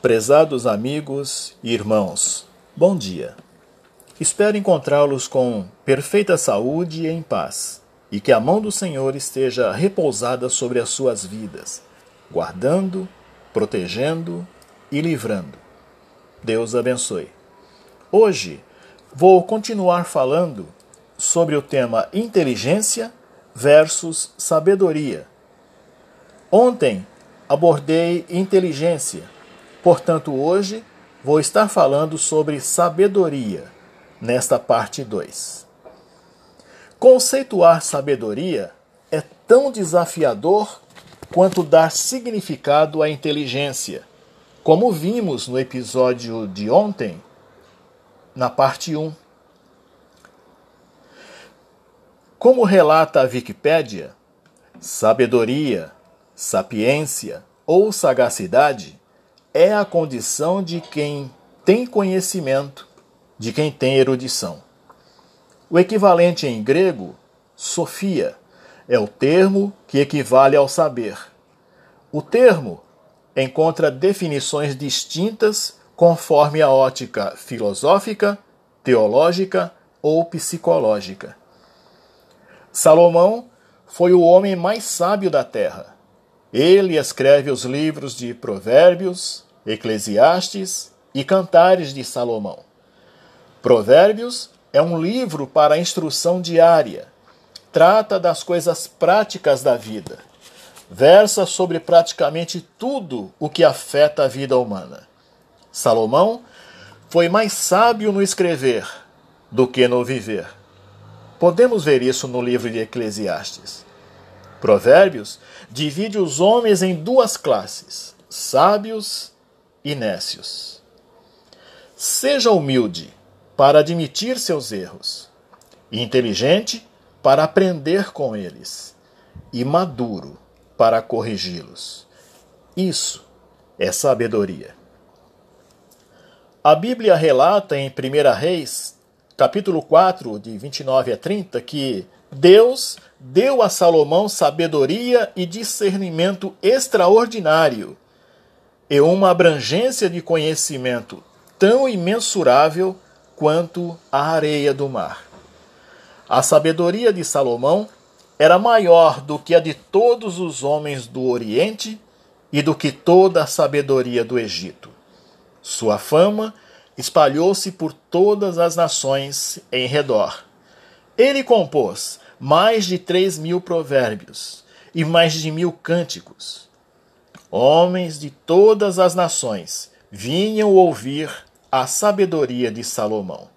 Prezados amigos e irmãos, bom dia. Espero encontrá-los com perfeita saúde e em paz, e que a mão do Senhor esteja repousada sobre as suas vidas, guardando, protegendo e livrando. Deus abençoe. Hoje vou continuar falando sobre o tema inteligência versus sabedoria. Ontem abordei inteligência Portanto, hoje vou estar falando sobre sabedoria, nesta parte 2. Conceituar sabedoria é tão desafiador quanto dar significado à inteligência, como vimos no episódio de ontem, na parte 1. Como relata a Wikipédia, sabedoria, sapiência ou sagacidade é a condição de quem tem conhecimento, de quem tem erudição. O equivalente em grego, sofia, é o termo que equivale ao saber. O termo encontra definições distintas conforme a ótica filosófica, teológica ou psicológica. Salomão foi o homem mais sábio da terra. Ele escreve os livros de Provérbios, Eclesiastes e Cantares de Salomão. Provérbios é um livro para a instrução diária. Trata das coisas práticas da vida. Versa sobre praticamente tudo o que afeta a vida humana. Salomão foi mais sábio no escrever do que no viver. Podemos ver isso no livro de Eclesiastes. Provérbios divide os homens em duas classes: sábios e nécios. Seja humilde para admitir seus erros, inteligente para aprender com eles, e maduro para corrigi-los. Isso é sabedoria. A Bíblia relata em 1 Reis, capítulo 4, de 29 a 30, que Deus deu a Salomão sabedoria e discernimento extraordinário e uma abrangência de conhecimento tão imensurável quanto a areia do mar. A sabedoria de Salomão era maior do que a de todos os homens do Oriente e do que toda a sabedoria do Egito. Sua fama espalhou-se por todas as nações em redor. Ele compôs mais de três mil provérbios e mais de mil cânticos Homens de todas as nações vinham ouvir a sabedoria de Salomão.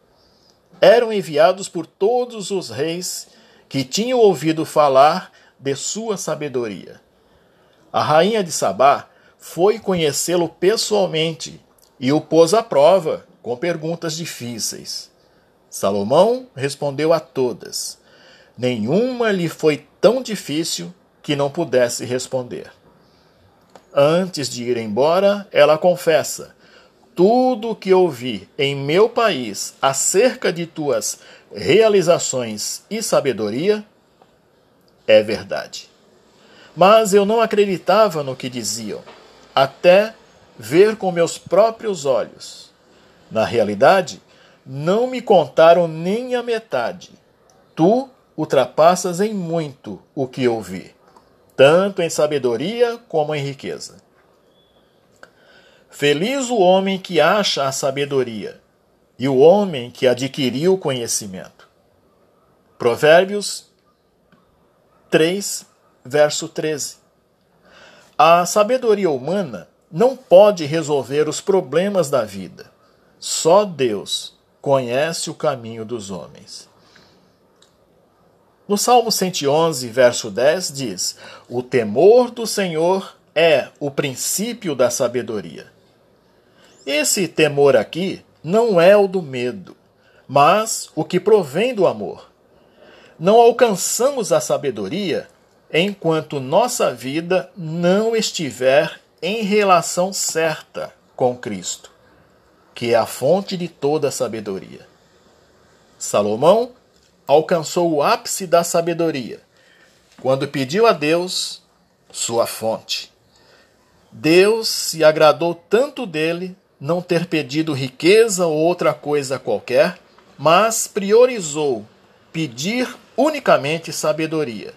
Eram enviados por todos os reis que tinham ouvido falar de sua sabedoria. A rainha de Sabá foi conhecê-lo pessoalmente e o pôs à prova com perguntas difíceis. Salomão respondeu a todas. Nenhuma lhe foi tão difícil que não pudesse responder. Antes de ir embora, ela confessa: Tudo o que ouvi em meu país acerca de tuas realizações e sabedoria é verdade. Mas eu não acreditava no que diziam, até ver com meus próprios olhos. Na realidade, não me contaram nem a metade. Tu ultrapassas em muito o que ouvi tanto em sabedoria como em riqueza. Feliz o homem que acha a sabedoria e o homem que adquiriu o conhecimento. Provérbios 3, verso 13. A sabedoria humana não pode resolver os problemas da vida. Só Deus conhece o caminho dos homens. No Salmo 111, verso 10, diz: O temor do Senhor é o princípio da sabedoria. Esse temor aqui não é o do medo, mas o que provém do amor. Não alcançamos a sabedoria enquanto nossa vida não estiver em relação certa com Cristo, que é a fonte de toda a sabedoria. Salomão alcançou o ápice da sabedoria quando pediu a Deus sua fonte. Deus se agradou tanto dele não ter pedido riqueza ou outra coisa qualquer, mas priorizou pedir unicamente sabedoria,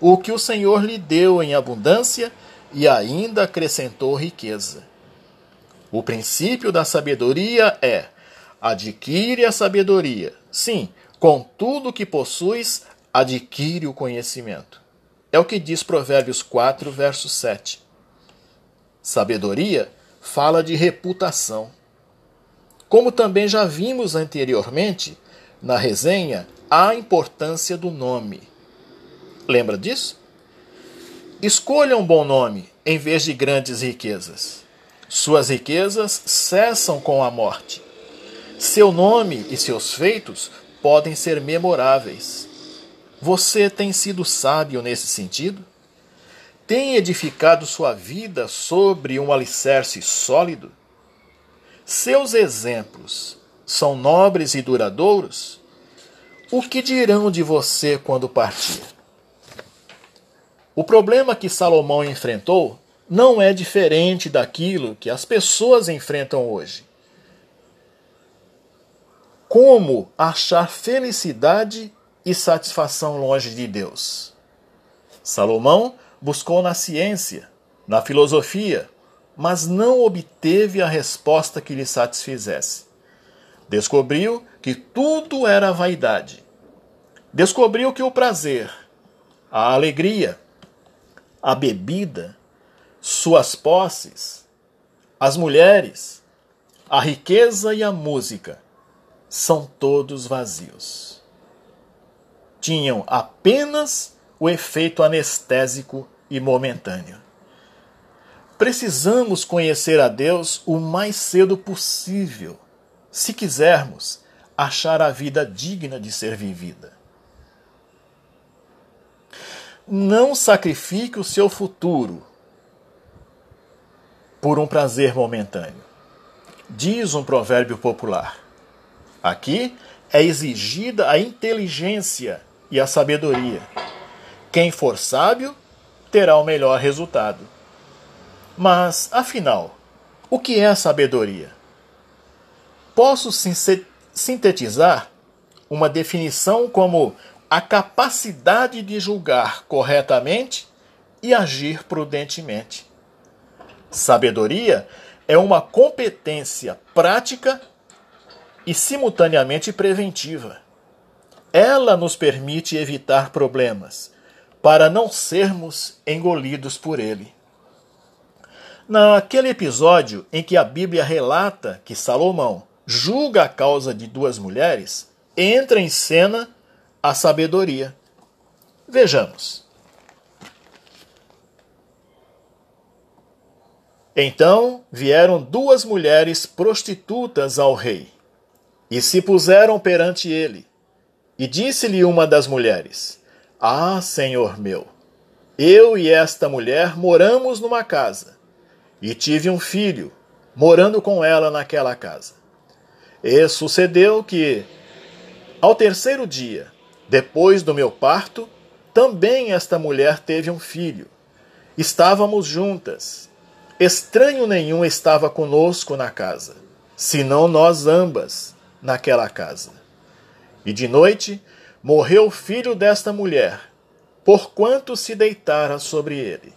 o que o Senhor lhe deu em abundância e ainda acrescentou riqueza. O princípio da sabedoria é: adquire a sabedoria. Sim, com tudo que possuis, adquire o conhecimento. É o que diz Provérbios 4, verso 7. Sabedoria fala de reputação. Como também já vimos anteriormente na resenha, a importância do nome. Lembra disso? Escolha um bom nome em vez de grandes riquezas. Suas riquezas cessam com a morte. Seu nome e seus feitos podem ser memoráveis. Você tem sido sábio nesse sentido? Tem edificado sua vida sobre um alicerce sólido? Seus exemplos são nobres e duradouros? O que dirão de você quando partir? O problema que Salomão enfrentou não é diferente daquilo que as pessoas enfrentam hoje. Como achar felicidade e satisfação longe de Deus. Salomão buscou na ciência, na filosofia, mas não obteve a resposta que lhe satisfizesse. Descobriu que tudo era vaidade. Descobriu que o prazer, a alegria, a bebida, suas posses, as mulheres, a riqueza e a música são todos vazios tinham apenas o efeito anestésico e momentâneo. Precisamos conhecer a Deus o mais cedo possível, se quisermos achar a vida digna de ser vivida. Não sacrifique o seu futuro por um prazer momentâneo. Diz um provérbio popular. Aqui é exigida a inteligência e a sabedoria. Quem for sábio terá o melhor resultado. Mas, afinal, o que é sabedoria? Posso sintetizar uma definição como a capacidade de julgar corretamente e agir prudentemente. Sabedoria é uma competência prática e simultaneamente preventiva. Ela nos permite evitar problemas, para não sermos engolidos por ele. Naquele episódio em que a Bíblia relata que Salomão julga a causa de duas mulheres, entra em cena a sabedoria. Vejamos. Então vieram duas mulheres prostitutas ao rei e se puseram perante ele. E disse-lhe uma das mulheres: Ah, senhor meu, eu e esta mulher moramos numa casa, e tive um filho, morando com ela naquela casa. E sucedeu que, ao terceiro dia, depois do meu parto, também esta mulher teve um filho. Estávamos juntas. Estranho nenhum estava conosco na casa, senão nós ambas naquela casa. E de noite morreu o filho desta mulher, porquanto se deitara sobre ele.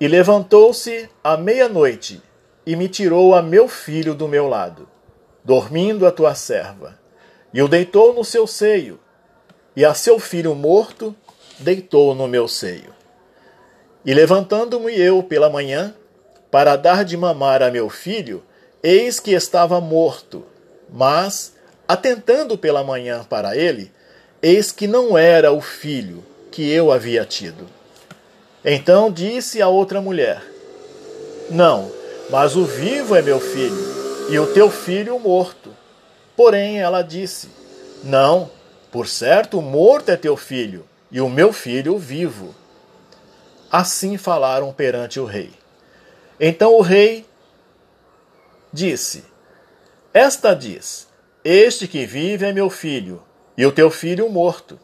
E levantou-se à meia-noite e me tirou a meu filho do meu lado, dormindo a tua serva, e o deitou no seu seio, e a seu filho morto deitou no meu seio. E levantando-me eu pela manhã, para dar de mamar a meu filho, eis que estava morto, mas, atentando pela manhã para ele, eis que não era o filho que eu havia tido. Então disse a outra mulher: Não, mas o vivo é meu filho, e o teu filho o morto. Porém ela disse: Não, por certo o morto é teu filho, e o meu filho o vivo. Assim falaram perante o rei. Então o rei disse: esta diz: Este que vive é meu filho, e o teu filho morto.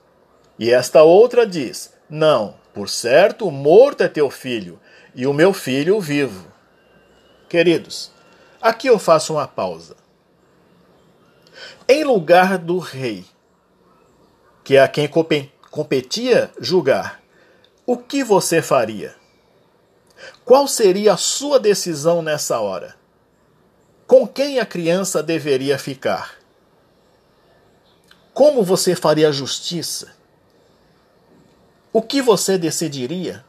E esta outra diz: Não, Por certo, morto é teu filho, e o meu filho vivo. Queridos, aqui eu faço uma pausa. Em lugar do rei, que é a quem competia julgar, o que você faria? Qual seria a sua decisão nessa hora? Com quem a criança deveria ficar? Como você faria justiça? O que você decidiria?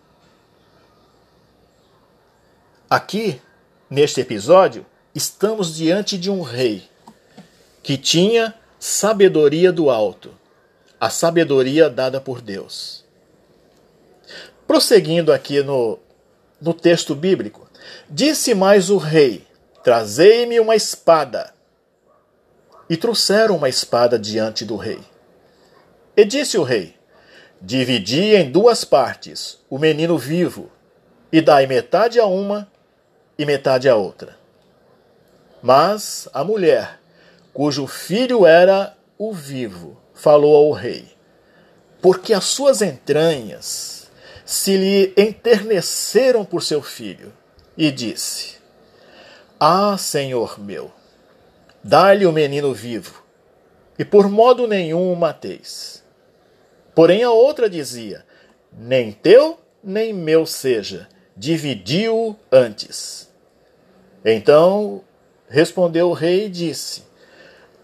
Aqui, neste episódio, estamos diante de um rei que tinha sabedoria do alto, a sabedoria dada por Deus. Prosseguindo aqui no, no texto bíblico, disse mais o rei: Trazei-me uma espada. E trouxeram uma espada diante do rei. E disse o rei: Dividi em duas partes o menino vivo, e dai metade a uma e metade a outra. Mas a mulher, cujo filho era o vivo, falou ao rei: Porque as suas entranhas se lhe enterneceram por seu filho, e disse: Ah, Senhor meu, dá-lhe o menino vivo, e por modo nenhum o mateis. Porém a outra dizia: Nem teu, nem meu seja, dividiu antes. Então respondeu o rei e disse: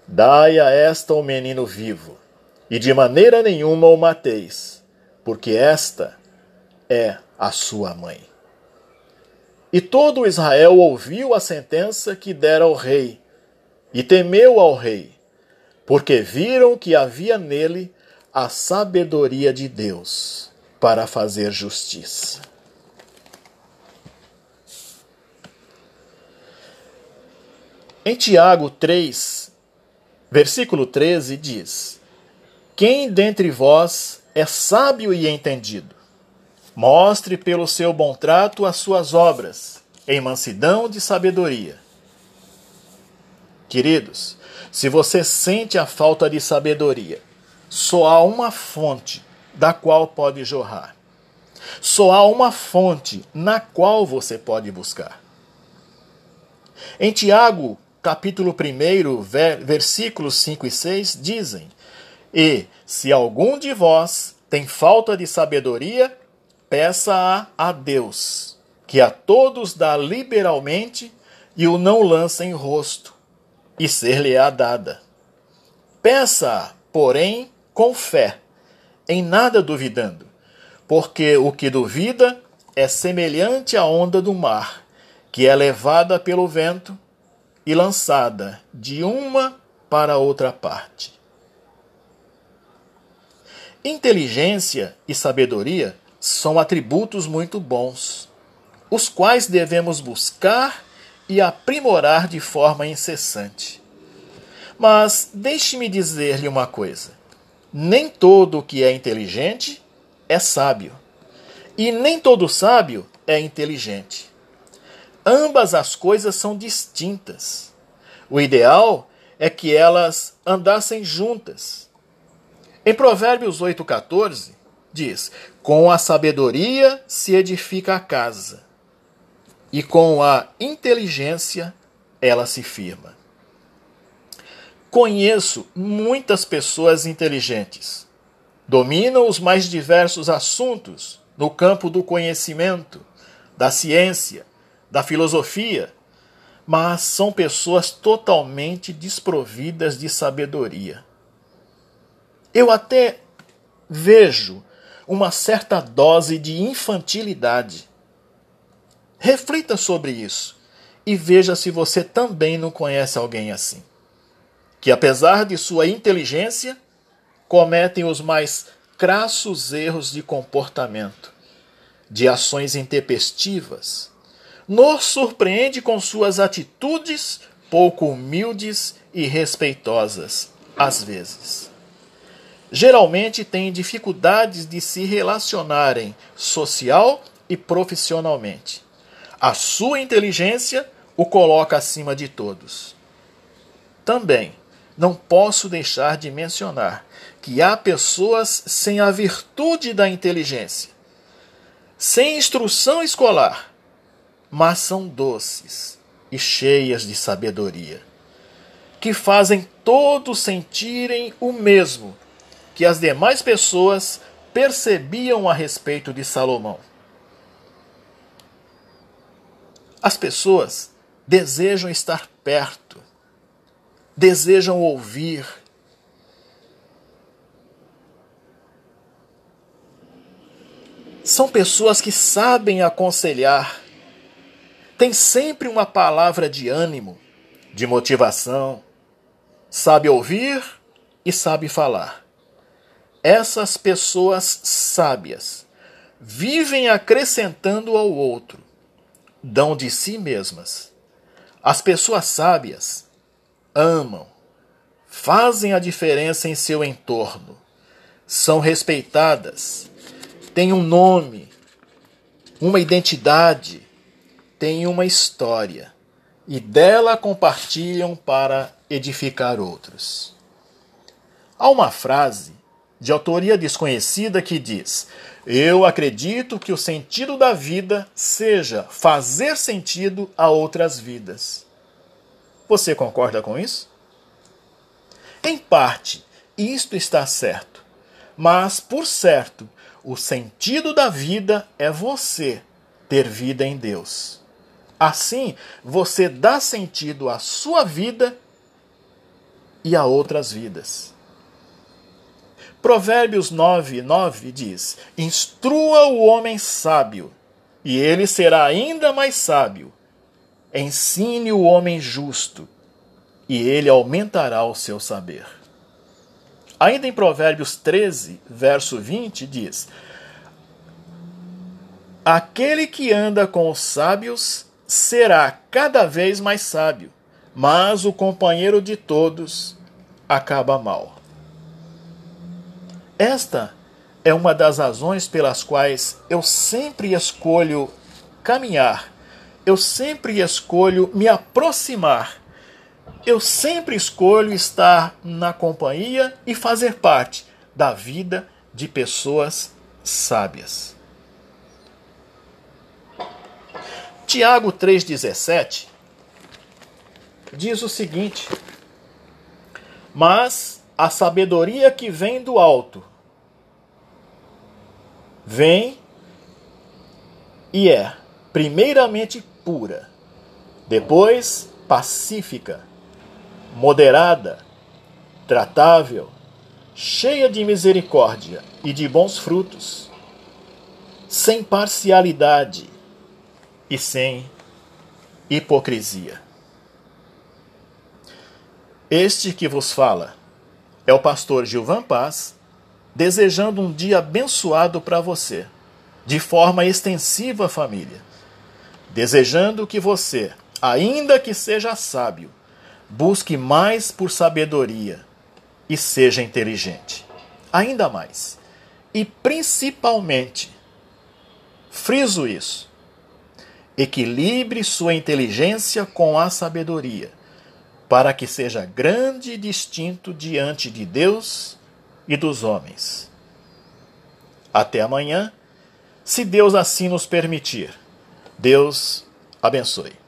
Dai a esta o menino vivo, e de maneira nenhuma o mateis, porque esta é a sua mãe. E todo Israel ouviu a sentença que dera ao rei, e temeu ao rei, porque viram que havia nele a sabedoria de Deus para fazer justiça. Em Tiago 3, versículo 13, diz: Quem dentre vós é sábio e entendido? Mostre pelo seu bom trato as suas obras, em mansidão de sabedoria. Queridos, se você sente a falta de sabedoria, só há uma fonte da qual pode jorrar. Só há uma fonte na qual você pode buscar. Em Tiago capítulo 1, versículos 5 e 6 dizem: E se algum de vós tem falta de sabedoria, peça-a a Deus, que a todos dá liberalmente e o não lança em rosto, e ser-lhe-á dada. Peça-a, porém, com fé, em nada duvidando, porque o que duvida é semelhante à onda do mar, que é levada pelo vento e lançada de uma para outra parte. Inteligência e sabedoria são atributos muito bons, os quais devemos buscar e aprimorar de forma incessante. Mas deixe-me dizer-lhe uma coisa: nem todo o que é inteligente é sábio, e nem todo sábio é inteligente. Ambas as coisas são distintas. O ideal é que elas andassem juntas. Em Provérbios 8,14 diz: Com a sabedoria se edifica a casa, e com a inteligência ela se firma. Conheço muitas pessoas inteligentes. Dominam os mais diversos assuntos no campo do conhecimento, da ciência, da filosofia, mas são pessoas totalmente desprovidas de sabedoria. Eu até vejo uma certa dose de infantilidade. Reflita sobre isso e veja se você também não conhece alguém assim. Que, apesar de sua inteligência, cometem os mais crassos erros de comportamento, de ações intempestivas, nos surpreende com suas atitudes pouco humildes e respeitosas, às vezes. Geralmente têm dificuldades de se relacionarem social e profissionalmente. A sua inteligência o coloca acima de todos. Também não posso deixar de mencionar que há pessoas sem a virtude da inteligência, sem instrução escolar, mas são doces e cheias de sabedoria, que fazem todos sentirem o mesmo que as demais pessoas percebiam a respeito de Salomão. As pessoas desejam estar perto, desejam ouvir. São pessoas que sabem aconselhar, têm sempre uma palavra de ânimo, de motivação, sabe ouvir e sabe falar. Essas pessoas sábias vivem acrescentando ao outro, dão de si mesmas. As pessoas sábias amam, fazem a diferença em seu entorno, são respeitadas, têm um nome, uma identidade, têm uma história e dela compartilham para edificar outros. Há uma frase de autoria desconhecida que diz: Eu acredito que o sentido da vida seja fazer sentido a outras vidas. Você concorda com isso? Em parte, isto está certo. Mas, por certo, o sentido da vida é você ter vida em Deus. Assim, você dá sentido à sua vida e a outras vidas. Provérbios 9, 9 diz: Instrua o homem sábio, e ele será ainda mais sábio. Ensine o homem justo, e ele aumentará o seu saber. Ainda em Provérbios 13, verso 20, diz: Aquele que anda com os sábios será cada vez mais sábio, mas o companheiro de todos acaba mal. Esta é uma das razões pelas quais eu sempre escolho caminhar, eu sempre escolho me aproximar, eu sempre escolho estar na companhia e fazer parte da vida de pessoas sábias. Tiago 3,17 diz o seguinte: Mas a sabedoria que vem do alto vem e é, primeiramente, pura, depois, pacífica, moderada, tratável, cheia de misericórdia e de bons frutos, sem parcialidade e sem hipocrisia. Este que vos fala é o pastor Gilvan Paz desejando um dia abençoado para você, de forma extensiva, família. Desejando que você, ainda que seja sábio, busque mais por sabedoria e seja inteligente. Ainda mais. E principalmente, friso isso, equilibre sua inteligência com a sabedoria, para que seja grande e distinto diante de Deus e dos homens. Até amanhã, se Deus assim nos permitir. Deus abençoe.